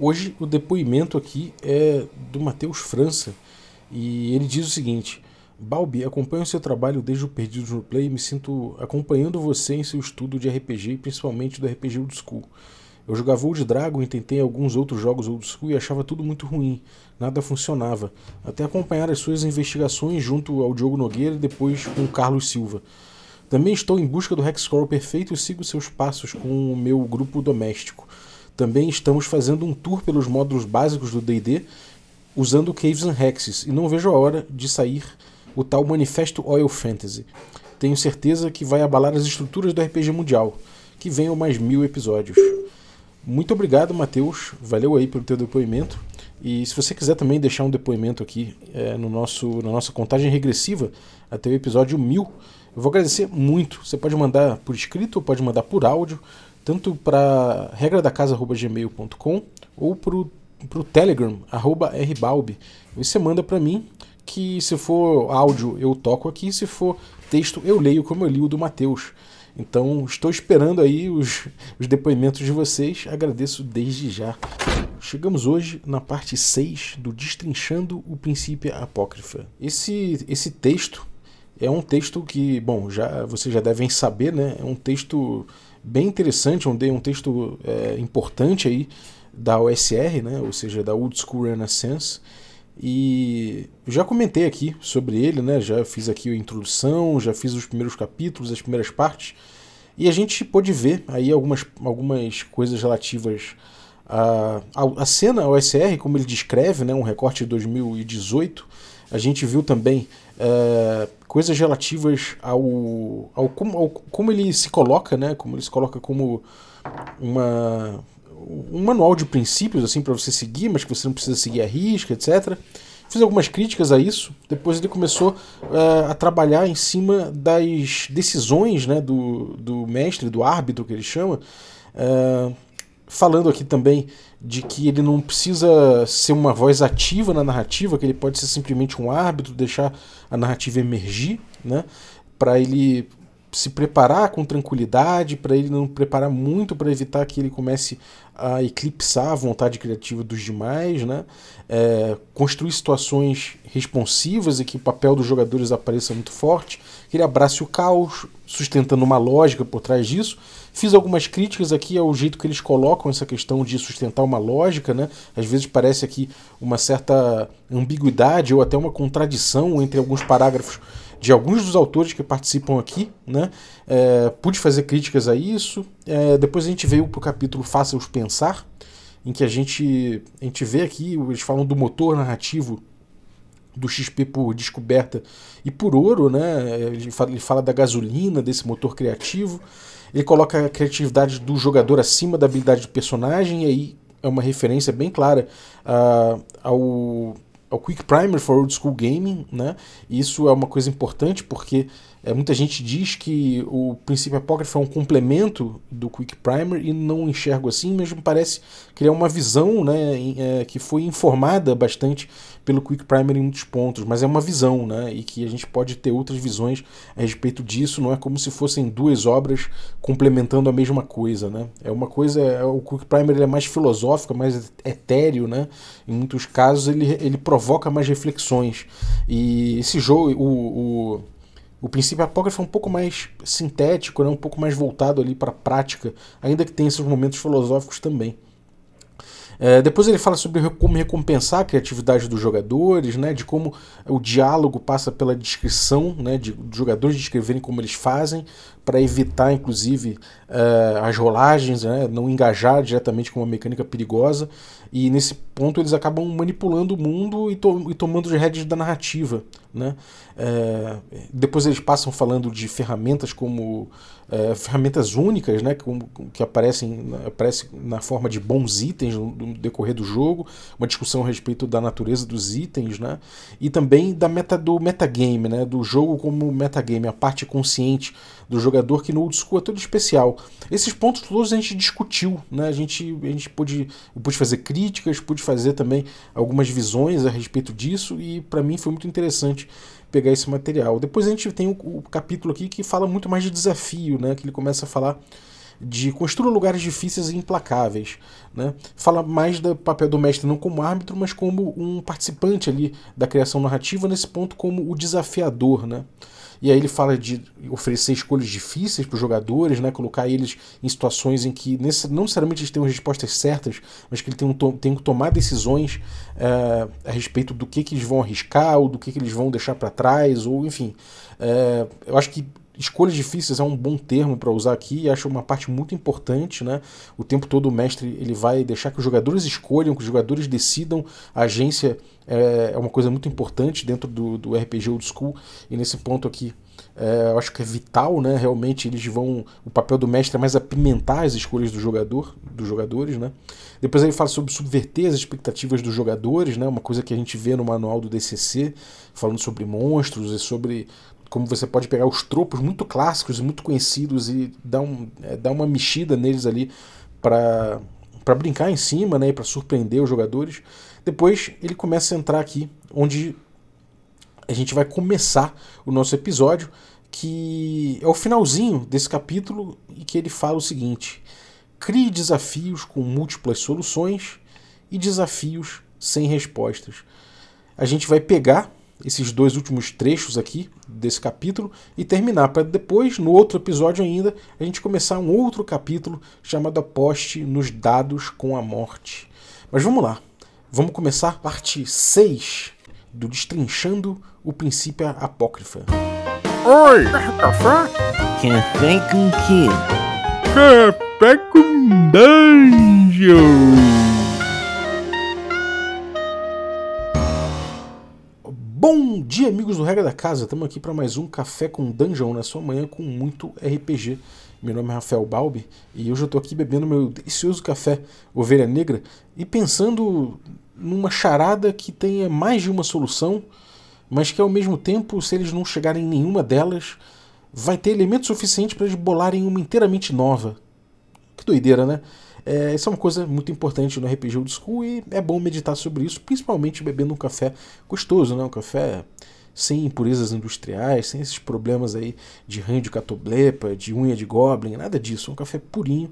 Hoje o depoimento aqui é do Matheus França e ele diz o seguinte: Balbi, acompanho seu trabalho desde o Perdidos no Play e me sinto acompanhando você em seu estudo de RPG, principalmente do RPG Old School. Eu jogava Old Dragon e tentei alguns outros jogos Old School e achava tudo muito ruim, nada funcionava. Até acompanhar as suas investigações junto ao Diogo Nogueira e depois com o Carlos Silva. Também estou em busca do Hexcrawl perfeito e sigo seus passos com o meu grupo doméstico. Também estamos fazendo um tour pelos módulos básicos do D&D usando Caves and Hexes e não vejo a hora de sair o tal Manifesto Oil Fantasy. Tenho certeza que vai abalar as estruturas do RPG mundial. Que venham mais mil episódios. Muito obrigado, Matheus. Valeu aí pelo teu depoimento. E se você quiser também deixar um depoimento aqui é, no nosso, na nossa contagem regressiva até o episódio 1000, eu vou agradecer muito. Você pode mandar por escrito pode mandar por áudio tanto para regra da casa@gmail.com ou para o Telegram @rbalbi. Você manda para mim que se for áudio eu toco aqui, se for texto eu leio como eu li o do Matheus. Então estou esperando aí os, os depoimentos de vocês, agradeço desde já. Chegamos hoje na parte 6 do Destrinchando o Princípio Apócrifa. Esse, esse texto é um texto que, bom, já vocês já devem saber, né? É um texto bem interessante, um, um texto é, importante aí da OSR, né? ou seja, da Old School Renaissance. E já comentei aqui sobre ele, né? já fiz aqui a introdução, já fiz os primeiros capítulos, as primeiras partes, e a gente pôde ver aí algumas, algumas coisas relativas à, à, cena OSR, como ele descreve, né? um recorte de 2018. A gente viu também é, coisas relativas ao, ao, como, ao, como ele se coloca, né? Como ele se coloca como uma, um manual de princípios assim para você seguir, mas que você não precisa seguir a risca, etc. Fiz algumas críticas a isso. Depois ele começou uh, a trabalhar em cima das decisões né, do, do mestre, do árbitro que ele chama, uh, falando aqui também de que ele não precisa ser uma voz ativa na narrativa, que ele pode ser simplesmente um árbitro, deixar a narrativa emergir, né? Para ele se preparar com tranquilidade, para ele não preparar muito para evitar que ele comece a eclipsar a vontade criativa dos demais, né? É, construir situações responsivas e que o papel dos jogadores apareça muito forte, que ele abrace o caos, sustentando uma lógica por trás disso. Fiz algumas críticas aqui ao jeito que eles colocam essa questão de sustentar uma lógica, né? Às vezes parece aqui uma certa ambiguidade ou até uma contradição entre alguns parágrafos de alguns dos autores que participam aqui, né? É, pude fazer críticas a isso. É, depois a gente veio para o capítulo Faça-os Pensar, em que a gente, a gente vê aqui, eles falam do motor narrativo do XP por descoberta e por ouro, né? Ele fala, ele fala da gasolina, desse motor criativo. Ele coloca a criatividade do jogador acima da habilidade do personagem, e aí é uma referência bem clara uh, ao ao Quick Primer for Old School Gaming, né? Isso é uma coisa importante porque é, muita gente diz que o princípio apócrifo é um complemento do Quick Primer e não enxergo assim, mas me parece criar uma visão né, é, que foi informada bastante pelo Quick Primer em muitos pontos, mas é uma visão, né, e que a gente pode ter outras visões a respeito disso, não é como se fossem duas obras complementando a mesma coisa, né? É uma coisa, é, o Quick Primer ele é mais filosófico, mais etéreo, né? Em muitos casos ele, ele provoca mais reflexões. E esse jogo, o, o o princípio apócrifo é um pouco mais sintético, né? um pouco mais voltado ali para a prática, ainda que tenha esses momentos filosóficos também. É, depois ele fala sobre como recompensar a criatividade dos jogadores, né, de como o diálogo passa pela descrição, né, de, jogadores descreverem como eles fazem, para evitar, inclusive, uh, as rolagens, né, não engajar diretamente com uma mecânica perigosa. E nesse ponto eles acabam manipulando o mundo e, to e tomando as rédeas da narrativa. Né? É, depois eles passam falando de ferramentas como é, ferramentas únicas né, que, que aparecem, aparecem na forma de bons itens no, decorrer do jogo, uma discussão a respeito da natureza dos itens, né, e também da meta, do metagame, né, do jogo como metagame, a parte consciente do jogador que no old school é todo especial. Esses pontos todos a gente discutiu, né? A gente, a gente pôde, eu pude fazer críticas, pude fazer também algumas visões a respeito disso e para mim foi muito interessante pegar esse material. Depois a gente tem o, capítulo aqui que fala muito mais de desafio, né? Que ele começa a falar de construir lugares difíceis e implacáveis. Né? Fala mais do papel do mestre não como árbitro, mas como um participante ali da criação narrativa, nesse ponto como o desafiador. Né? E aí ele fala de oferecer escolhas difíceis para os jogadores, né? colocar eles em situações em que não necessariamente eles têm as respostas certas, mas que eles têm, um, que tomar decisões é, a respeito do que, que eles vão arriscar, ou do que, que eles vão deixar para trás, ou enfim. É, eu acho que escolhas difíceis é um bom termo para usar aqui e acho uma parte muito importante, né? O tempo todo o mestre ele vai deixar que os jogadores escolham, que os jogadores decidam. A agência é, é uma coisa muito importante dentro do, do RPG Old School e nesse ponto aqui é, eu acho que é vital, né? Realmente eles vão. O papel do mestre é mais apimentar as escolhas do jogador, dos jogadores, né? Depois ele fala sobre subverter as expectativas dos jogadores, né? Uma coisa que a gente vê no manual do DCC, falando sobre monstros e sobre como você pode pegar os tropos muito clássicos muito conhecidos e dar, um, é, dar uma mexida neles ali para para brincar em cima, né, para surpreender os jogadores. Depois ele começa a entrar aqui onde a gente vai começar o nosso episódio, que é o finalzinho desse capítulo e que ele fala o seguinte: crie desafios com múltiplas soluções e desafios sem respostas. A gente vai pegar esses dois últimos trechos aqui desse capítulo e terminar, para depois, no outro episódio ainda, a gente começar um outro capítulo chamado Aposte nos Dados com a Morte. Mas vamos lá, vamos começar parte 6 do Destrinchando o Princípio Apócrifa. Oi! Café? Café com quê? Café com dungeon! Bom dia, amigos do Regra da Casa. Estamos aqui para mais um Café com Dungeon na sua manhã com muito RPG. Meu nome é Rafael Balbi e hoje eu estou aqui bebendo meu delicioso café Ovelha Negra e pensando numa charada que tenha mais de uma solução, mas que ao mesmo tempo, se eles não chegarem em nenhuma delas, vai ter elementos suficientes para eles bolarem uma inteiramente nova. Que doideira, né? É, isso é uma coisa muito importante no RPG Old School e é bom meditar sobre isso, principalmente bebendo um café gostoso, né? um café sem impurezas industriais, sem esses problemas aí de ranho de catoblepa, de unha de goblin, nada disso. Um café purinho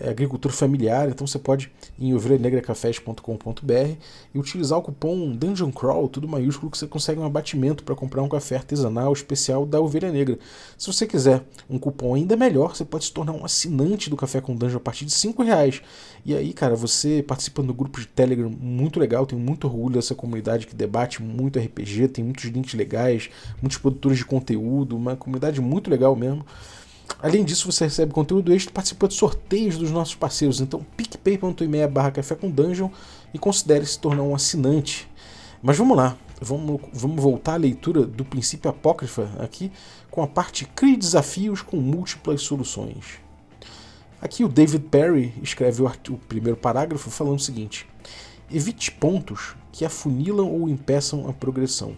é, agricultura familiar, então você pode ir em ovelhanegracafés.com.br e utilizar o cupom Dungeon Crawl, tudo maiúsculo, que você consegue um abatimento para comprar um café artesanal especial da Ovelha Negra. Se você quiser um cupom ainda melhor, você pode se tornar um assinante do Café com Dungeon a partir de 5 reais. E aí, cara, você participa do grupo de Telegram muito legal, tenho muito orgulho dessa comunidade que debate muito RPG, tem muitos links legais, muitos produtores de conteúdo, uma comunidade muito legal mesmo. Além disso, você recebe conteúdo extra e participa de sorteios dos nossos parceiros. Então, picpay.me barra café com dungeon e considere se tornar um assinante. Mas vamos lá, vamos, vamos voltar à leitura do princípio apócrifa aqui com a parte Crie desafios com múltiplas soluções. Aqui o David Perry escreve o, o primeiro parágrafo falando o seguinte: Evite pontos que afunilam ou impeçam a progressão.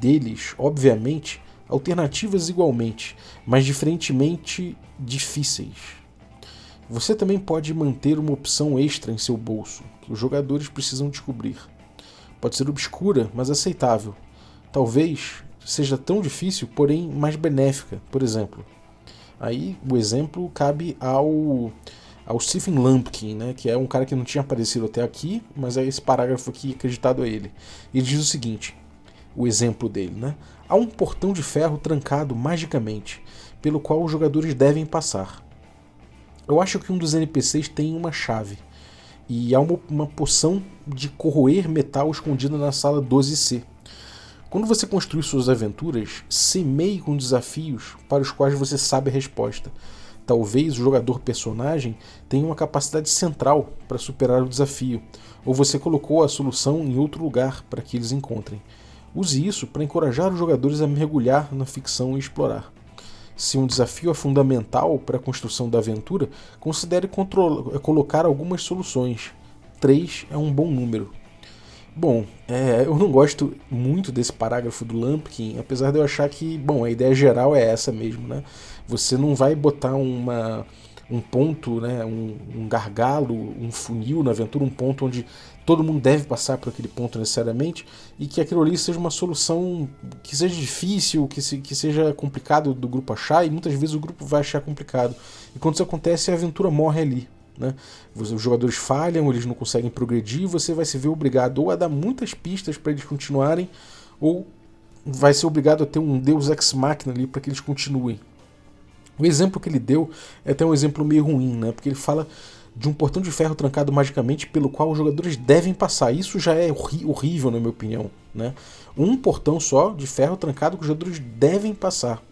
Deles, obviamente, alternativas igualmente, mas diferentemente difíceis. Você também pode manter uma opção extra em seu bolso, que os jogadores precisam descobrir. Pode ser obscura, mas aceitável. Talvez seja tão difícil, porém mais benéfica, por exemplo. Aí o exemplo cabe ao, ao Stephen Lumpkin, né, que é um cara que não tinha aparecido até aqui, mas é esse parágrafo aqui acreditado a ele. Ele diz o seguinte: o exemplo dele, né? Há um portão de ferro trancado magicamente, pelo qual os jogadores devem passar. Eu acho que um dos NPCs tem uma chave, e há uma, uma poção de corroer metal escondida na sala 12C. Quando você construir suas aventuras, semeie com desafios para os quais você sabe a resposta. Talvez o jogador personagem tenha uma capacidade central para superar o desafio, ou você colocou a solução em outro lugar para que eles encontrem. Use isso para encorajar os jogadores a mergulhar na ficção e explorar. Se um desafio é fundamental para a construção da aventura, considere colocar algumas soluções. Três é um bom número. Bom, é, eu não gosto muito desse parágrafo do Lampkin, apesar de eu achar que, bom, a ideia geral é essa mesmo, né? Você não vai botar uma, um ponto, né, um, um gargalo, um funil na aventura, um ponto onde todo mundo deve passar por aquele ponto necessariamente e que aquilo ali seja uma solução que seja difícil, que, se, que seja complicado do grupo achar e muitas vezes o grupo vai achar complicado. e quando isso acontece a aventura morre ali. Né? Os jogadores falham, eles não conseguem progredir, você vai se ver obrigado ou a dar muitas pistas para eles continuarem, ou vai ser obrigado a ter um Deus ex machina ali para que eles continuem. O exemplo que ele deu é até um exemplo meio ruim, né? porque ele fala de um portão de ferro trancado magicamente pelo qual os jogadores devem passar. Isso já é horrível, na minha opinião. Né? Um portão só de ferro trancado que os jogadores devem passar.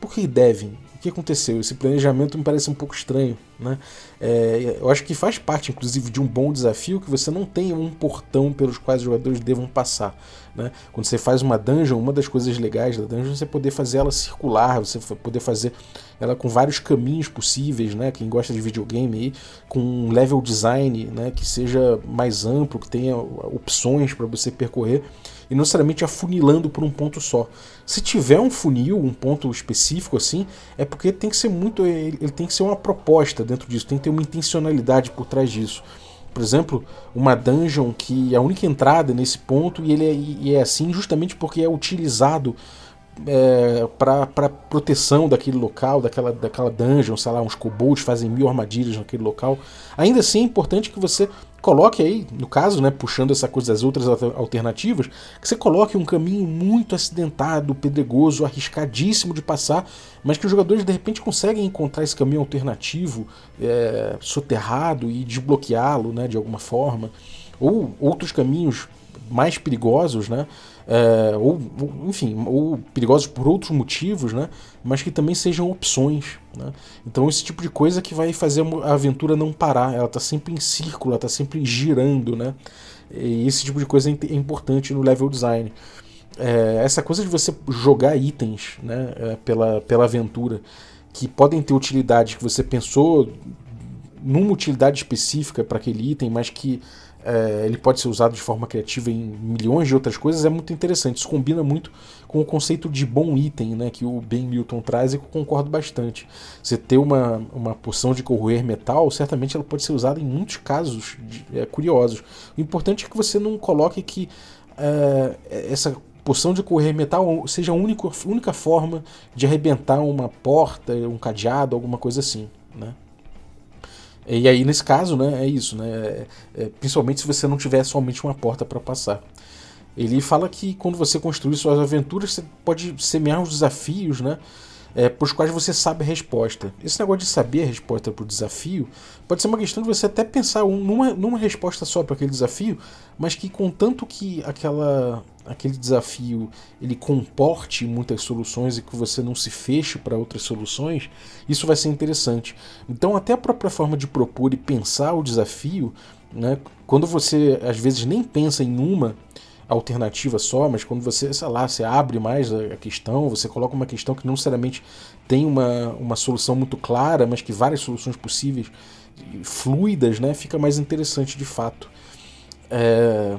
Por que devem? Que aconteceu? Esse planejamento me parece um pouco estranho. Né? É, eu acho que faz parte, inclusive, de um bom desafio que você não tenha um portão pelos quais os jogadores devam passar. Né? Quando você faz uma dungeon, uma das coisas legais da dungeon é você poder fazer ela circular, você poder fazer ela com vários caminhos possíveis, né? Quem gosta de videogame aí, com um level design né? que seja mais amplo, que tenha opções para você percorrer e não necessariamente afunilando por um ponto só. Se tiver um funil, um ponto específico assim, é porque tem que ser muito. Ele, tem que ser uma proposta dentro disso, tem que ter uma intencionalidade por trás disso. Por exemplo, uma dungeon que a única entrada nesse ponto e ele é, e é assim justamente porque é utilizado é, para proteção daquele local, daquela, daquela dungeon, sei lá, uns kobolds fazem mil armadilhas naquele local. Ainda assim é importante que você coloque aí, no caso, né, puxando essa coisa das outras alternativas, que você coloque um caminho muito acidentado, pedregoso, arriscadíssimo de passar, mas que os jogadores de repente conseguem encontrar esse caminho alternativo, é, soterrado e desbloqueá-lo, né, de alguma forma, ou outros caminhos mais perigosos, né, é, ou, enfim, ou perigosos por outros motivos, né? mas que também sejam opções. Né? Então, esse tipo de coisa que vai fazer a aventura não parar, ela está sempre em círculo, ela está sempre girando. Né? E esse tipo de coisa é, é importante no level design. É, essa coisa de você jogar itens né, é, pela, pela aventura que podem ter utilidade que você pensou numa utilidade específica para aquele item, mas que é, ele pode ser usado de forma criativa em milhões de outras coisas, é muito interessante. Isso combina muito com o conceito de bom item né, que o Ben Milton traz e que eu concordo bastante. Você ter uma, uma poção de corroer metal, certamente ela pode ser usada em muitos casos de, é, curiosos. O importante é que você não coloque que é, essa poção de correr metal seja a única, única forma de arrebentar uma porta, um cadeado, alguma coisa assim. Né? E aí, nesse caso, né, é isso, né? É, é, principalmente se você não tiver somente uma porta para passar. Ele fala que quando você construir suas aventuras, você pode semear os desafios, né? é, para os quais você sabe a resposta. Esse negócio de saber a resposta para o desafio pode ser uma questão de você até pensar um, numa, numa resposta só para aquele desafio, mas que contanto que aquela, aquele desafio ele comporte muitas soluções e que você não se feche para outras soluções, isso vai ser interessante. Então, até a própria forma de propor e pensar o desafio, né, quando você às vezes nem pensa em uma alternativa só, mas quando você, sei lá, você abre mais a questão, você coloca uma questão que não necessariamente tem uma, uma solução muito clara, mas que várias soluções possíveis, fluidas, né, fica mais interessante de fato. É...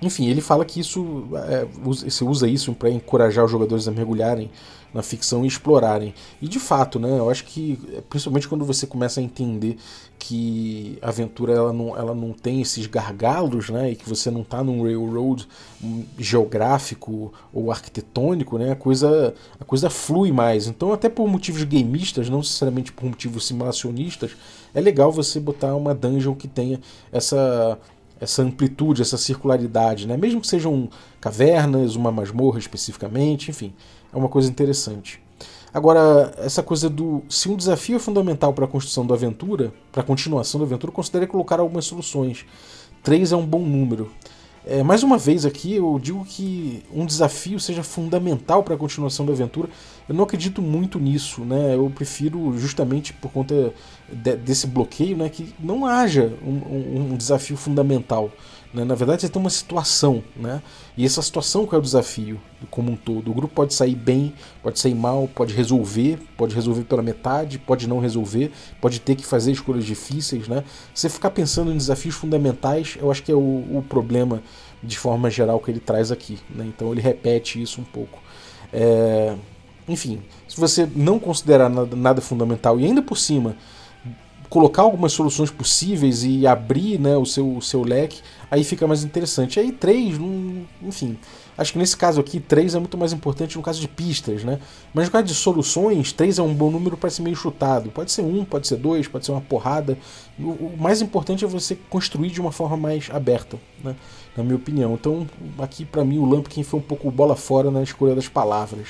Enfim, ele fala que isso é, você usa isso para encorajar os jogadores a mergulharem na ficção e explorarem. E de fato, né, eu acho que principalmente quando você começa a entender que a aventura ela não, ela não tem esses gargalos, né, e que você não está num railroad geográfico ou arquitetônico, né, a coisa a coisa flui mais. Então, até por motivos gameistas, não necessariamente por motivos simulacionistas, é legal você botar uma dungeon que tenha essa essa amplitude, essa circularidade, né? Mesmo que sejam cavernas, uma masmorra especificamente, enfim, é uma coisa interessante. Agora, essa coisa do. Se um desafio é fundamental para a construção da aventura, para a continuação da aventura, considere colocar algumas soluções. Três é um bom número. É, mais uma vez aqui, eu digo que um desafio seja fundamental para a continuação da aventura. Eu não acredito muito nisso, né? Eu prefiro, justamente por conta de, desse bloqueio, né, que não haja um, um, um desafio fundamental. Né? Na verdade, você tem uma situação, né? E essa situação que é o desafio como um todo. O grupo pode sair bem, pode sair mal, pode resolver, pode resolver pela metade, pode não resolver, pode ter que fazer escolhas difíceis, né? Você ficar pensando em desafios fundamentais, eu acho que é o, o problema de forma geral que ele traz aqui, né? Então ele repete isso um pouco. É... Enfim, se você não considerar nada, nada fundamental e ainda por cima colocar algumas soluções possíveis e abrir né, o, seu, o seu leque, aí fica mais interessante. Aí três, hum, enfim, acho que nesse caso aqui, três é muito mais importante no caso de pistas, né? Mas no caso de soluções, três é um bom número para ser meio chutado. Pode ser um, pode ser dois, pode ser uma porrada. O, o mais importante é você construir de uma forma mais aberta, né? na minha opinião. Então, aqui para mim, o Lampkin foi um pouco bola fora na escolha das palavras.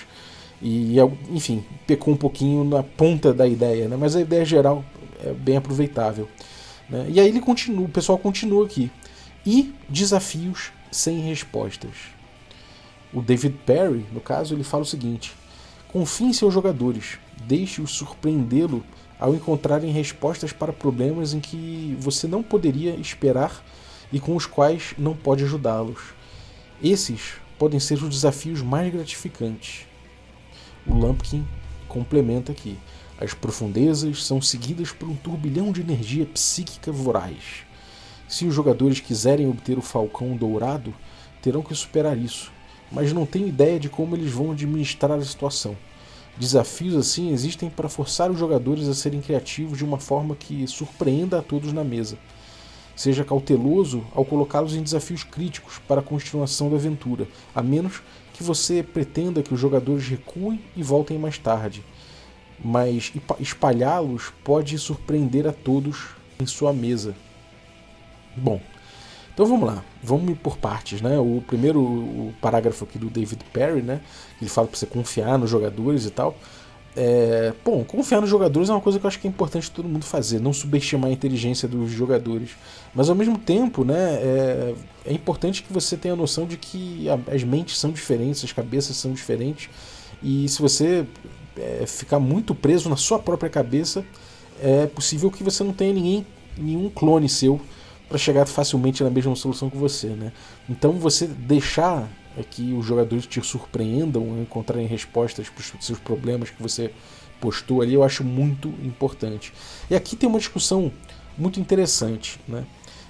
E, enfim, pecou um pouquinho na ponta da ideia, né? mas a ideia geral é bem aproveitável. Né? E aí ele continua, o pessoal continua aqui. E desafios sem respostas. O David Perry, no caso, ele fala o seguinte: confie em seus jogadores, deixe-os surpreendê-lo ao encontrarem respostas para problemas em que você não poderia esperar e com os quais não pode ajudá-los. Esses podem ser os desafios mais gratificantes. O Lumpkin complementa aqui. As profundezas são seguidas por um turbilhão de energia psíquica voraz. Se os jogadores quiserem obter o Falcão Dourado, terão que superar isso, mas não tenho ideia de como eles vão administrar a situação. Desafios assim existem para forçar os jogadores a serem criativos de uma forma que surpreenda a todos na mesa. Seja cauteloso ao colocá-los em desafios críticos para a continuação da aventura, a menos que você pretenda que os jogadores recuem e voltem mais tarde mas espalhá-los pode surpreender a todos em sua mesa. Bom, então vamos lá, vamos por partes, né? O primeiro o parágrafo aqui do David Perry, né? Ele fala para você confiar nos jogadores e tal. É, bom, confiar nos jogadores é uma coisa que eu acho que é importante todo mundo fazer, não subestimar a inteligência dos jogadores. Mas ao mesmo tempo, né, é, é importante que você tenha a noção de que as mentes são diferentes, as cabeças são diferentes. E se você é, ficar muito preso na sua própria cabeça, é possível que você não tenha ninguém, nenhum clone seu para chegar facilmente na mesma solução que você, né? Então você deixar é que os jogadores te surpreendam, encontrarem respostas para os seus problemas que você postou ali, eu acho muito importante. E aqui tem uma discussão muito interessante, né?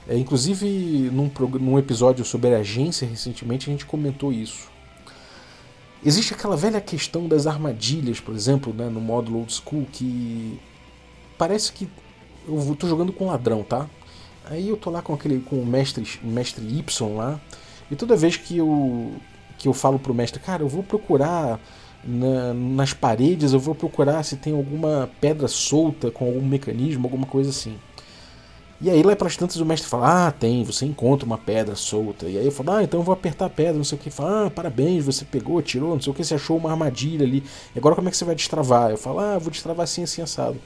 É, inclusive, num, num episódio sobre agência, recentemente, a gente comentou isso. Existe aquela velha questão das armadilhas, por exemplo, né, no módulo old school, que parece que eu tô jogando com ladrão, tá? Aí eu tô lá com aquele com o mestre, mestre Y lá, e toda vez que eu que eu falo pro mestre, cara, eu vou procurar na, nas paredes, eu vou procurar se tem alguma pedra solta com algum mecanismo, alguma coisa assim. E aí lá para as tantas o mestre fala: Ah, tem, você encontra uma pedra solta. E aí eu falo: Ah, então eu vou apertar a pedra, não sei o que. Fala: Ah, parabéns, você pegou, tirou, não sei o que, você achou uma armadilha ali. E agora como é que você vai destravar? Eu falo: Ah, vou destravar assim, assim, assado.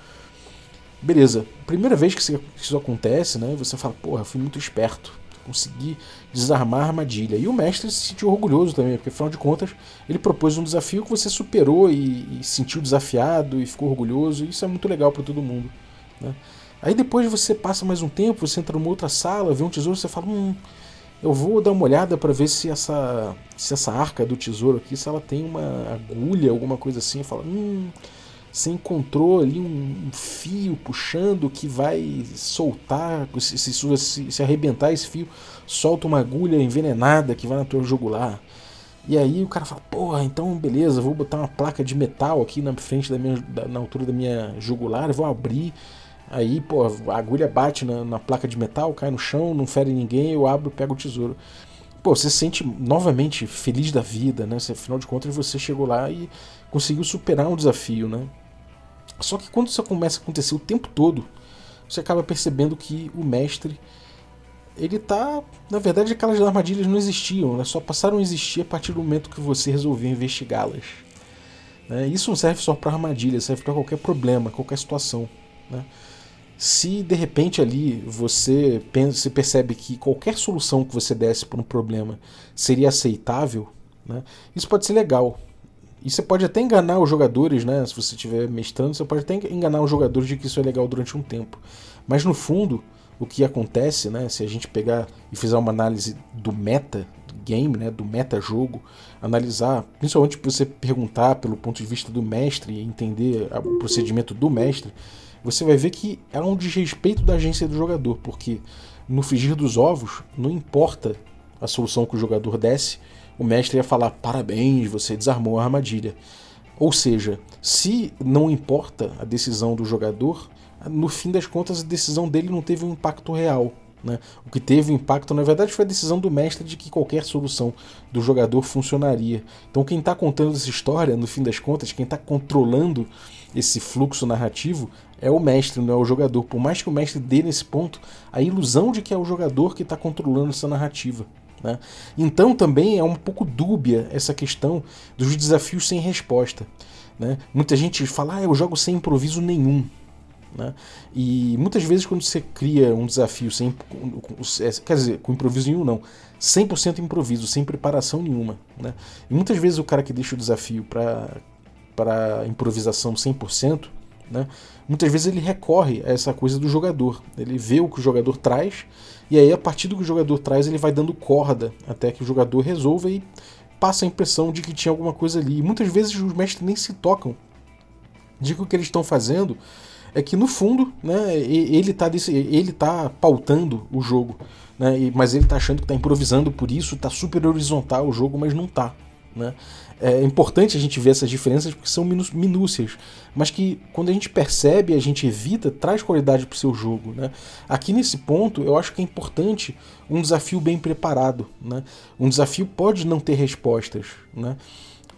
Beleza, primeira vez que isso acontece, né? Você fala: Porra, eu fui muito esperto. Consegui desarmar a armadilha. E o mestre se sentiu orgulhoso também, porque afinal de contas ele propôs um desafio que você superou e, e sentiu desafiado e ficou orgulhoso. E isso é muito legal para todo mundo. Né? Aí depois você passa mais um tempo, você entra numa outra sala, vê um tesouro, você fala, hum, eu vou dar uma olhada para ver se essa, se essa arca do tesouro aqui, se ela tem uma agulha, alguma coisa assim. Fala, hum, você encontrou ali um, fio puxando que vai soltar, se, se, se, se arrebentar esse fio, solta uma agulha envenenada que vai na tua jugular. E aí o cara fala, porra, então beleza, vou botar uma placa de metal aqui na frente da minha, da, na altura da minha jugular, vou abrir Aí, pô, a agulha bate na, na, placa de metal, cai no chão, não fere ninguém, eu abro, pego o tesouro. Pô, você se sente novamente feliz da vida, né? Afinal de contas, você chegou lá e conseguiu superar um desafio, né? Só que quando isso começa a acontecer o tempo todo, você acaba percebendo que o mestre ele tá, na verdade, aquelas armadilhas não existiam, né? Só passaram a existir a partir do momento que você resolveu investigá-las. Né? Isso não serve só para armadilha, serve para qualquer problema, qualquer situação, né? Se de repente ali você pensa, você percebe que qualquer solução que você desse para um problema seria aceitável, né, isso pode ser legal. E você pode até enganar os jogadores, né? Se você estiver mestrando, você pode até enganar os jogadores de que isso é legal durante um tempo. Mas no fundo, o que acontece, né? Se a gente pegar e fizer uma análise do meta game, né? Do meta jogo, analisar, principalmente você perguntar pelo ponto de vista do mestre e entender o procedimento do mestre, você vai ver que é um desrespeito da agência do jogador, porque no frigir dos ovos, não importa a solução que o jogador desse, o mestre ia falar: parabéns, você desarmou a armadilha. Ou seja, se não importa a decisão do jogador, no fim das contas a decisão dele não teve um impacto real. Né? O que teve impacto, na verdade, foi a decisão do mestre de que qualquer solução do jogador funcionaria. Então, quem está contando essa história, no fim das contas, quem está controlando esse fluxo narrativo é o mestre, não é o jogador. Por mais que o mestre dê nesse ponto a ilusão de que é o jogador que está controlando essa narrativa. Né? Então, também é um pouco dúbia essa questão dos desafios sem resposta. Né? Muita gente fala, ah, eu jogo sem improviso nenhum. Né? E muitas vezes quando você cria um desafio sem, é, quer dizer, com improviso nenhum não, 100% improviso, sem preparação nenhuma, né? E muitas vezes o cara que deixa o desafio para improvisação 100%, né? Muitas vezes ele recorre a essa coisa do jogador. Ele vê o que o jogador traz e aí a partir do que o jogador traz ele vai dando corda até que o jogador resolva e passa a impressão de que tinha alguma coisa ali. E muitas vezes os mestres nem se tocam de que o que eles estão fazendo é que no fundo, né, ele está ele tá pautando o jogo, né, mas ele está achando que está improvisando por isso, está super horizontal o jogo, mas não está. Né? É importante a gente ver essas diferenças porque são minúcias, mas que quando a gente percebe, a gente evita, traz qualidade para o seu jogo. Né? Aqui nesse ponto, eu acho que é importante um desafio bem preparado. Né? Um desafio pode não ter respostas. Né?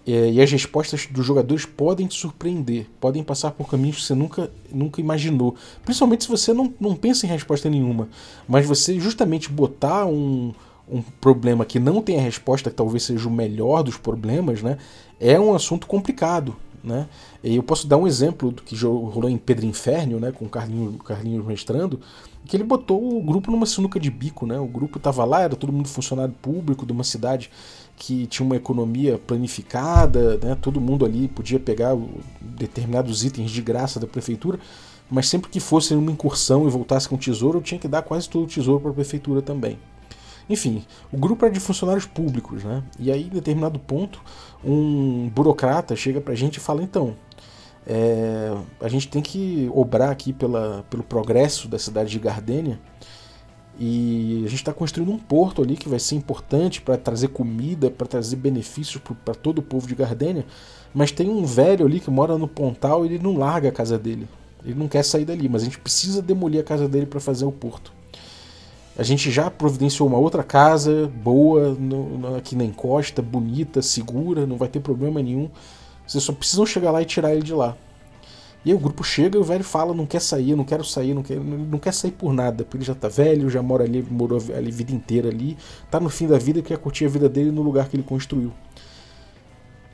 É, e as respostas dos jogadores podem te surpreender, podem passar por caminhos que você nunca, nunca imaginou. Principalmente se você não, não pensa em resposta nenhuma. Mas você justamente botar um, um problema que não tem a resposta, que talvez seja o melhor dos problemas, né, é um assunto complicado. Né? E eu posso dar um exemplo do que rolou em Pedro Inferno, né, com o Carlinhos, Carlinhos mestrando, que ele botou o grupo numa sinuca de bico. Né? O grupo estava lá, era todo mundo funcionário público de uma cidade que tinha uma economia planificada, né? todo mundo ali podia pegar determinados itens de graça da prefeitura, mas sempre que fosse uma incursão e voltasse com tesouro, eu tinha que dar quase todo o tesouro para a prefeitura também. Enfim, o grupo era de funcionários públicos, né? E aí, em determinado ponto, um burocrata chega para a gente e fala: então, é, a gente tem que obrar aqui pela, pelo progresso da cidade de Gardênia e a gente está construindo um porto ali que vai ser importante para trazer comida, para trazer benefícios para todo o povo de Gardênia. Mas tem um velho ali que mora no Pontal e ele não larga a casa dele. Ele não quer sair dali, mas a gente precisa demolir a casa dele para fazer o porto. A gente já providenciou uma outra casa boa no, no, aqui na encosta, bonita, segura, não vai ter problema nenhum. Vocês só precisam chegar lá e tirar ele de lá. E aí o grupo chega e o velho fala, não quer sair, não quero sair, não quer, não quer sair por nada, porque ele já tá velho, já mora ali, morou ali a vida inteira ali, tá no fim da vida e quer curtir a vida dele no lugar que ele construiu.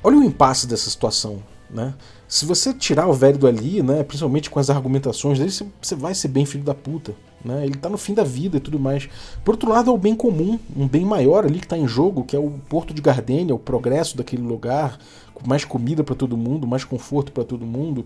Olha o impasse dessa situação, né? Se você tirar o velho dali, né, principalmente com as argumentações dele, você vai ser bem filho da puta. Né? Ele tá no fim da vida e tudo mais. Por outro lado, é o bem comum, um bem maior ali que está em jogo, que é o Porto de Gardênia, o progresso daquele lugar, mais comida para todo mundo, mais conforto para todo mundo.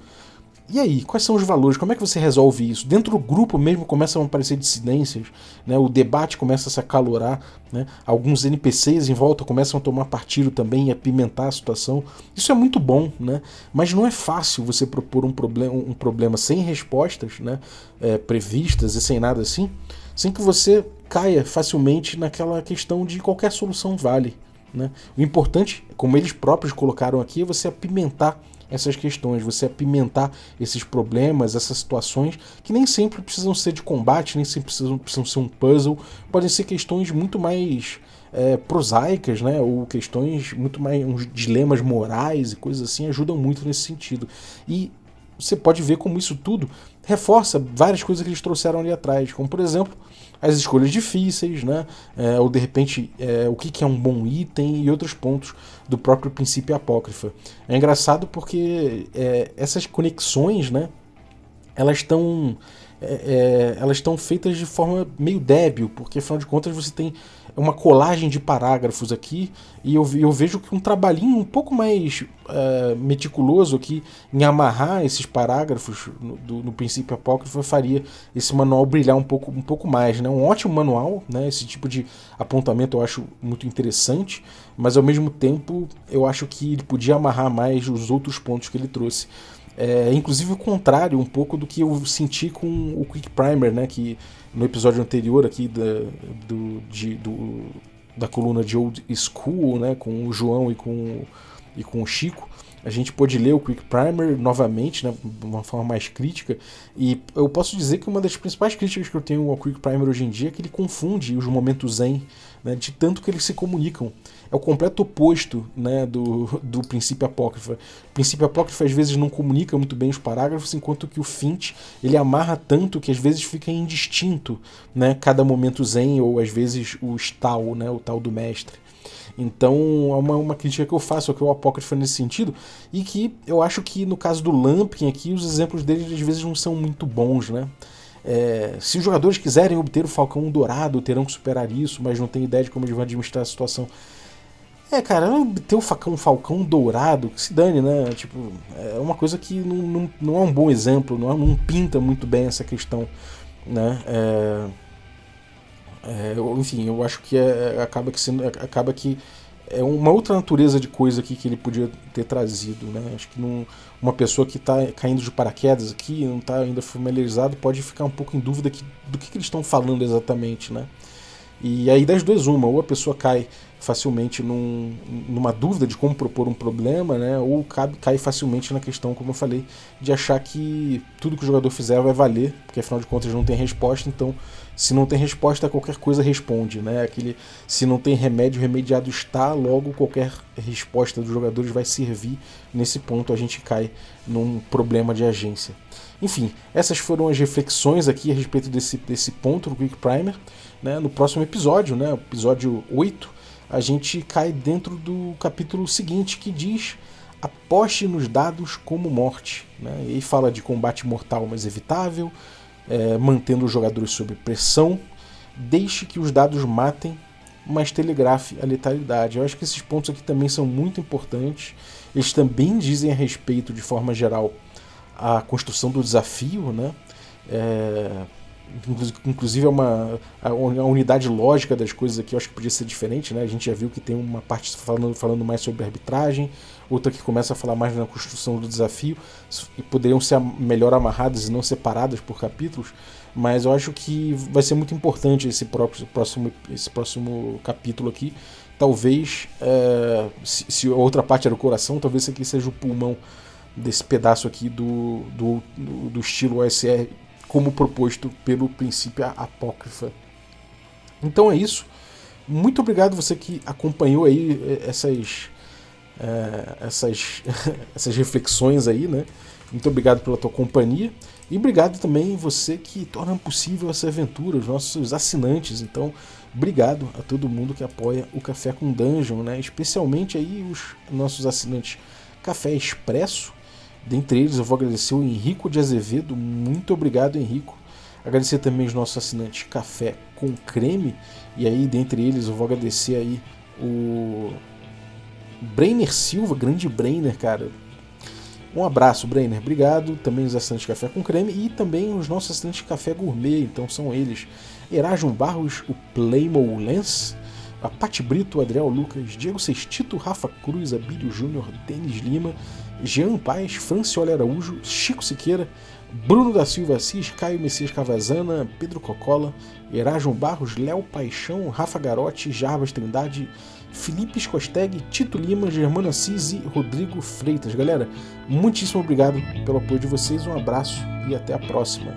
E aí, quais são os valores? Como é que você resolve isso? Dentro do grupo mesmo começam a aparecer dissidências, né? o debate começa a se acalorar, né? alguns NPCs em volta começam a tomar partido também e apimentar a situação. Isso é muito bom, né? mas não é fácil você propor um problema, um problema sem respostas né? É, previstas e sem nada assim, sem que você caia facilmente naquela questão de qualquer solução vale. Né? O importante, como eles próprios colocaram aqui, é você apimentar essas questões, você apimentar esses problemas, essas situações que nem sempre precisam ser de combate, nem sempre precisam, precisam ser um puzzle, podem ser questões muito mais é, prosaicas, né? Ou questões muito mais. uns dilemas morais e coisas assim ajudam muito nesse sentido. E você pode ver como isso tudo reforça várias coisas que eles trouxeram ali atrás, como por exemplo as escolhas difíceis, né? É, ou de repente é, o que, que é um bom item e outros pontos do próprio princípio apócrifa. É engraçado porque é, essas conexões, né? Elas estão é, é, elas estão feitas de forma meio débil, porque afinal de contas você tem uma colagem de parágrafos aqui e eu, eu vejo que um trabalhinho um pouco mais é, meticuloso aqui em amarrar esses parágrafos no, do, no princípio apócrifo faria esse manual brilhar um pouco, um pouco mais. Né? Um ótimo manual, né? esse tipo de apontamento eu acho muito interessante, mas ao mesmo tempo eu acho que ele podia amarrar mais os outros pontos que ele trouxe. É, inclusive o contrário um pouco do que eu senti com o Quick Primer, né? Que no episódio anterior aqui da, do, de, do, da coluna de Old School, né? Com o João e com, e com o Chico, a gente pôde ler o Quick Primer novamente, né, de uma forma mais crítica, e eu posso dizer que uma das principais críticas que eu tenho ao Quick Primer hoje em dia é que ele confunde os momentos zen, né, de tanto que eles se comunicam. É o completo oposto né, do, do princípio apócrifa. O princípio apócrifa às vezes não comunica muito bem os parágrafos, enquanto que o Fint ele amarra tanto que às vezes fica indistinto né, cada momento zen, ou às vezes o tal, né, o tal do mestre. Então é uma, uma crítica que eu faço ao Apócrifo nesse sentido, e que eu acho que no caso do Lampkin aqui, os exemplos dele às vezes não são muito bons, né? É, se os jogadores quiserem obter o Falcão Dourado, terão que superar isso, mas não tem ideia de como eles vão administrar a situação. É, cara, ter o facão, Falcão Dourado, que se dane, né? Tipo, é uma coisa que não, não, não é um bom exemplo, não, é, não pinta muito bem essa questão, né? É, é, enfim, eu acho que é, acaba que sendo, acaba que é uma outra natureza de coisa aqui que ele podia ter trazido, né? Acho que uma pessoa que está caindo de paraquedas aqui, não está ainda familiarizado, pode ficar um pouco em dúvida que, do que, que eles estão falando exatamente, né? E aí das duas uma, ou a pessoa cai facilmente num, numa dúvida de como propor um problema, né? Ou cabe, cai facilmente na questão, como eu falei, de achar que tudo que o jogador fizer vai valer, porque afinal de contas não tem resposta, então se não tem resposta, qualquer coisa responde, né? Aquele, se não tem remédio, remediado está, logo qualquer resposta dos jogadores vai servir. Nesse ponto a gente cai num problema de agência. Enfim, essas foram as reflexões aqui a respeito desse, desse ponto do Quick Primer. Né? No próximo episódio, né? episódio 8, a gente cai dentro do capítulo seguinte que diz aposte nos dados como morte. Né? E fala de combate mortal mas evitável, é, mantendo os jogadores sob pressão, deixe que os dados matem, mas telegrafe a letalidade. Eu acho que esses pontos aqui também são muito importantes. Eles também dizem a respeito, de forma geral, a construção do desafio, né? É, inclusive é uma a, unidade lógica das coisas aqui eu acho que podia ser diferente né? A gente já viu que tem uma parte falando, falando mais sobre arbitragem outra que começa a falar mais na construção do desafio e poderiam ser melhor amarradas e não separadas por capítulos mas eu acho que vai ser muito importante esse próprio próximo esse próximo capítulo aqui. Talvez é, se, se a outra parte era o coração talvez esse aqui seja o pulmão desse pedaço aqui do, do, do estilo OSR como proposto pelo princípio apócrifa. Então é isso. Muito obrigado você que acompanhou aí eh, essas é, essas essas reflexões aí, né? Muito obrigado pela tua companhia e obrigado também você que torna possível essa aventura, os nossos assinantes. Então, obrigado a todo mundo que apoia o Café com Dungeon, né? Especialmente aí os nossos assinantes Café Expresso, Dentre eles, eu vou agradecer o Henrico de Azevedo. Muito obrigado, Henrico. Agradecer também os nossos assinantes Café com Creme. E aí, dentre eles, eu vou agradecer aí o Brainer Silva, grande Brainer, cara. Um abraço, Brainer. Obrigado. Também os assinantes Café com Creme e também os nossos assinantes Café Gourmet. Então são eles: Erasmo Barros, o Playmo Lens, a Pati Brito, Adriel Lucas, Diego Sextito, Rafa Cruz, Abílio Júnior, Denis Lima, Jean Paz, Francioli Araújo, Chico Siqueira, Bruno da Silva Assis, Caio Messias Cavazana, Pedro Cocola, Erasmo Barros, Léo Paixão, Rafa Garotti, Jarbas Trindade, Felipe Scosteg, Tito Lima, Germano Assis e Rodrigo Freitas. Galera, muitíssimo obrigado pelo apoio de vocês, um abraço e até a próxima.